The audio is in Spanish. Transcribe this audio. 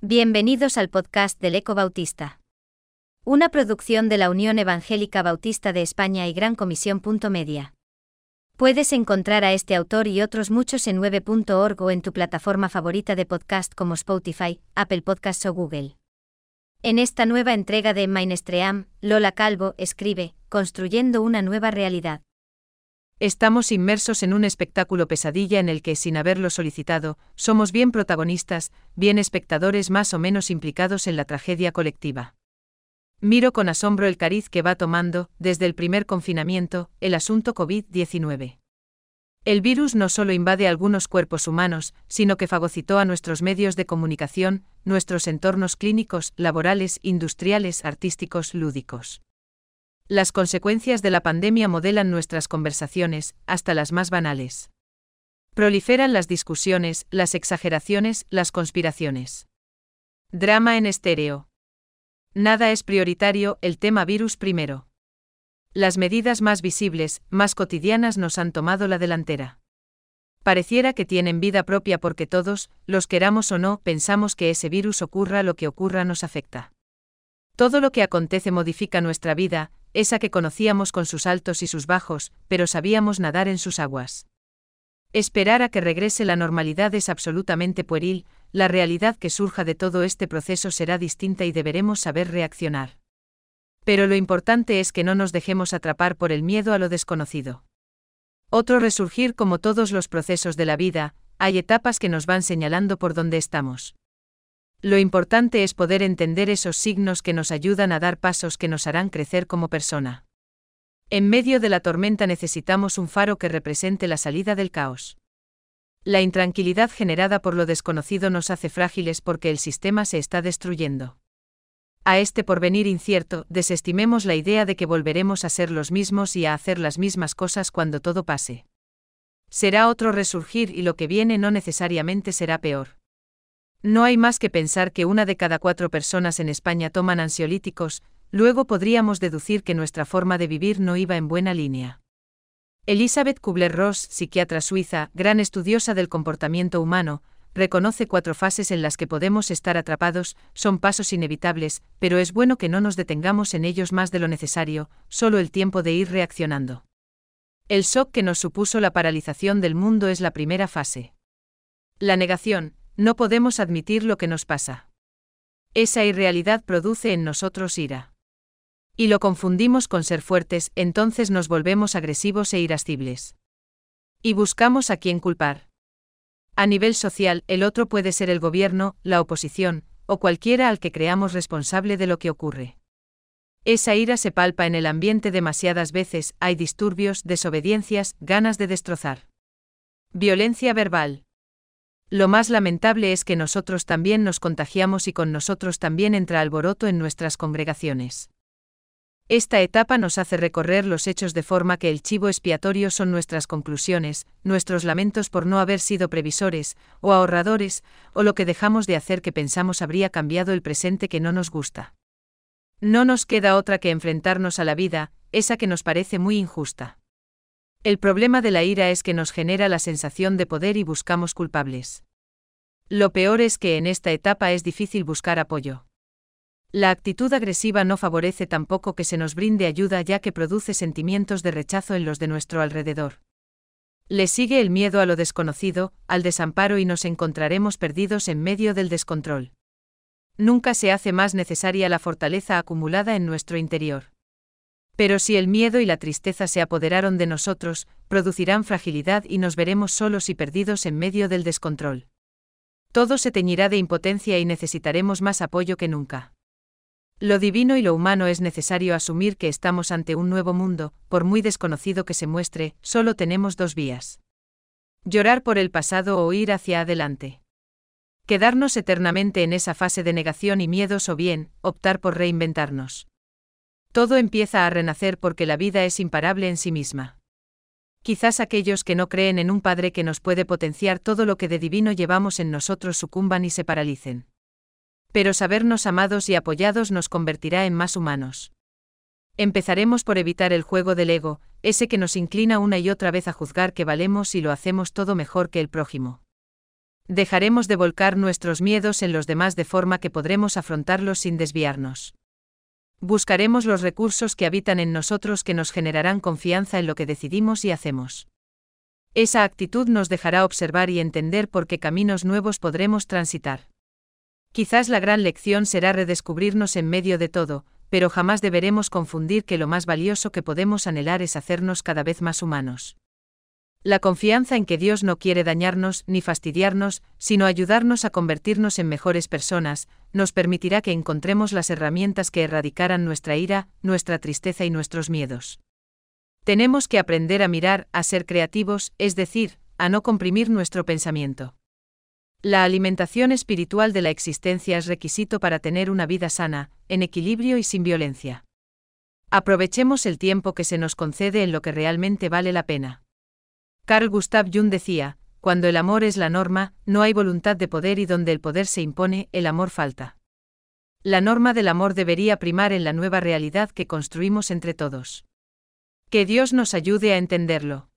Bienvenidos al podcast del Eco Bautista. Una producción de la Unión Evangélica Bautista de España y Gran Comisión. Media. Puedes encontrar a este autor y otros muchos en 9.org o en tu plataforma favorita de podcast como Spotify, Apple Podcasts o Google. En esta nueva entrega de Mainstream, Lola Calvo escribe, Construyendo una nueva realidad. Estamos inmersos en un espectáculo pesadilla en el que, sin haberlo solicitado, somos bien protagonistas, bien espectadores más o menos implicados en la tragedia colectiva. Miro con asombro el cariz que va tomando, desde el primer confinamiento, el asunto COVID-19. El virus no solo invade algunos cuerpos humanos, sino que fagocitó a nuestros medios de comunicación, nuestros entornos clínicos, laborales, industriales, artísticos, lúdicos. Las consecuencias de la pandemia modelan nuestras conversaciones, hasta las más banales. Proliferan las discusiones, las exageraciones, las conspiraciones. Drama en estéreo. Nada es prioritario, el tema virus primero. Las medidas más visibles, más cotidianas nos han tomado la delantera. Pareciera que tienen vida propia porque todos, los queramos o no, pensamos que ese virus ocurra lo que ocurra nos afecta. Todo lo que acontece modifica nuestra vida, esa que conocíamos con sus altos y sus bajos, pero sabíamos nadar en sus aguas. Esperar a que regrese la normalidad es absolutamente pueril, la realidad que surja de todo este proceso será distinta y deberemos saber reaccionar. Pero lo importante es que no nos dejemos atrapar por el miedo a lo desconocido. Otro resurgir como todos los procesos de la vida, hay etapas que nos van señalando por dónde estamos. Lo importante es poder entender esos signos que nos ayudan a dar pasos que nos harán crecer como persona. En medio de la tormenta necesitamos un faro que represente la salida del caos. La intranquilidad generada por lo desconocido nos hace frágiles porque el sistema se está destruyendo. A este porvenir incierto, desestimemos la idea de que volveremos a ser los mismos y a hacer las mismas cosas cuando todo pase. Será otro resurgir y lo que viene no necesariamente será peor. No hay más que pensar que una de cada cuatro personas en España toman ansiolíticos, luego podríamos deducir que nuestra forma de vivir no iba en buena línea. Elizabeth Kubler-Ross, psiquiatra suiza, gran estudiosa del comportamiento humano, reconoce cuatro fases en las que podemos estar atrapados, son pasos inevitables, pero es bueno que no nos detengamos en ellos más de lo necesario, solo el tiempo de ir reaccionando. El shock que nos supuso la paralización del mundo es la primera fase. La negación, no podemos admitir lo que nos pasa. Esa irrealidad produce en nosotros ira. Y lo confundimos con ser fuertes, entonces nos volvemos agresivos e irascibles. Y buscamos a quién culpar. A nivel social, el otro puede ser el gobierno, la oposición, o cualquiera al que creamos responsable de lo que ocurre. Esa ira se palpa en el ambiente demasiadas veces, hay disturbios, desobediencias, ganas de destrozar. Violencia verbal. Lo más lamentable es que nosotros también nos contagiamos y con nosotros también entra alboroto en nuestras congregaciones. Esta etapa nos hace recorrer los hechos de forma que el chivo expiatorio son nuestras conclusiones, nuestros lamentos por no haber sido previsores, o ahorradores, o lo que dejamos de hacer que pensamos habría cambiado el presente que no nos gusta. No nos queda otra que enfrentarnos a la vida, esa que nos parece muy injusta. El problema de la ira es que nos genera la sensación de poder y buscamos culpables. Lo peor es que en esta etapa es difícil buscar apoyo. La actitud agresiva no favorece tampoco que se nos brinde ayuda ya que produce sentimientos de rechazo en los de nuestro alrededor. Le sigue el miedo a lo desconocido, al desamparo y nos encontraremos perdidos en medio del descontrol. Nunca se hace más necesaria la fortaleza acumulada en nuestro interior. Pero si el miedo y la tristeza se apoderaron de nosotros, producirán fragilidad y nos veremos solos y perdidos en medio del descontrol. Todo se teñirá de impotencia y necesitaremos más apoyo que nunca. Lo divino y lo humano es necesario asumir que estamos ante un nuevo mundo, por muy desconocido que se muestre, solo tenemos dos vías. Llorar por el pasado o ir hacia adelante. Quedarnos eternamente en esa fase de negación y miedos o bien, optar por reinventarnos. Todo empieza a renacer porque la vida es imparable en sí misma. Quizás aquellos que no creen en un Padre que nos puede potenciar todo lo que de divino llevamos en nosotros sucumban y se paralicen. Pero sabernos amados y apoyados nos convertirá en más humanos. Empezaremos por evitar el juego del ego, ese que nos inclina una y otra vez a juzgar que valemos y lo hacemos todo mejor que el prójimo. Dejaremos de volcar nuestros miedos en los demás de forma que podremos afrontarlos sin desviarnos. Buscaremos los recursos que habitan en nosotros que nos generarán confianza en lo que decidimos y hacemos. Esa actitud nos dejará observar y entender por qué caminos nuevos podremos transitar. Quizás la gran lección será redescubrirnos en medio de todo, pero jamás deberemos confundir que lo más valioso que podemos anhelar es hacernos cada vez más humanos. La confianza en que Dios no quiere dañarnos ni fastidiarnos, sino ayudarnos a convertirnos en mejores personas, nos permitirá que encontremos las herramientas que erradicaran nuestra ira, nuestra tristeza y nuestros miedos. Tenemos que aprender a mirar, a ser creativos, es decir, a no comprimir nuestro pensamiento. La alimentación espiritual de la existencia es requisito para tener una vida sana, en equilibrio y sin violencia. Aprovechemos el tiempo que se nos concede en lo que realmente vale la pena. Carl Gustav Jung decía, cuando el amor es la norma, no hay voluntad de poder y donde el poder se impone, el amor falta. La norma del amor debería primar en la nueva realidad que construimos entre todos. Que Dios nos ayude a entenderlo.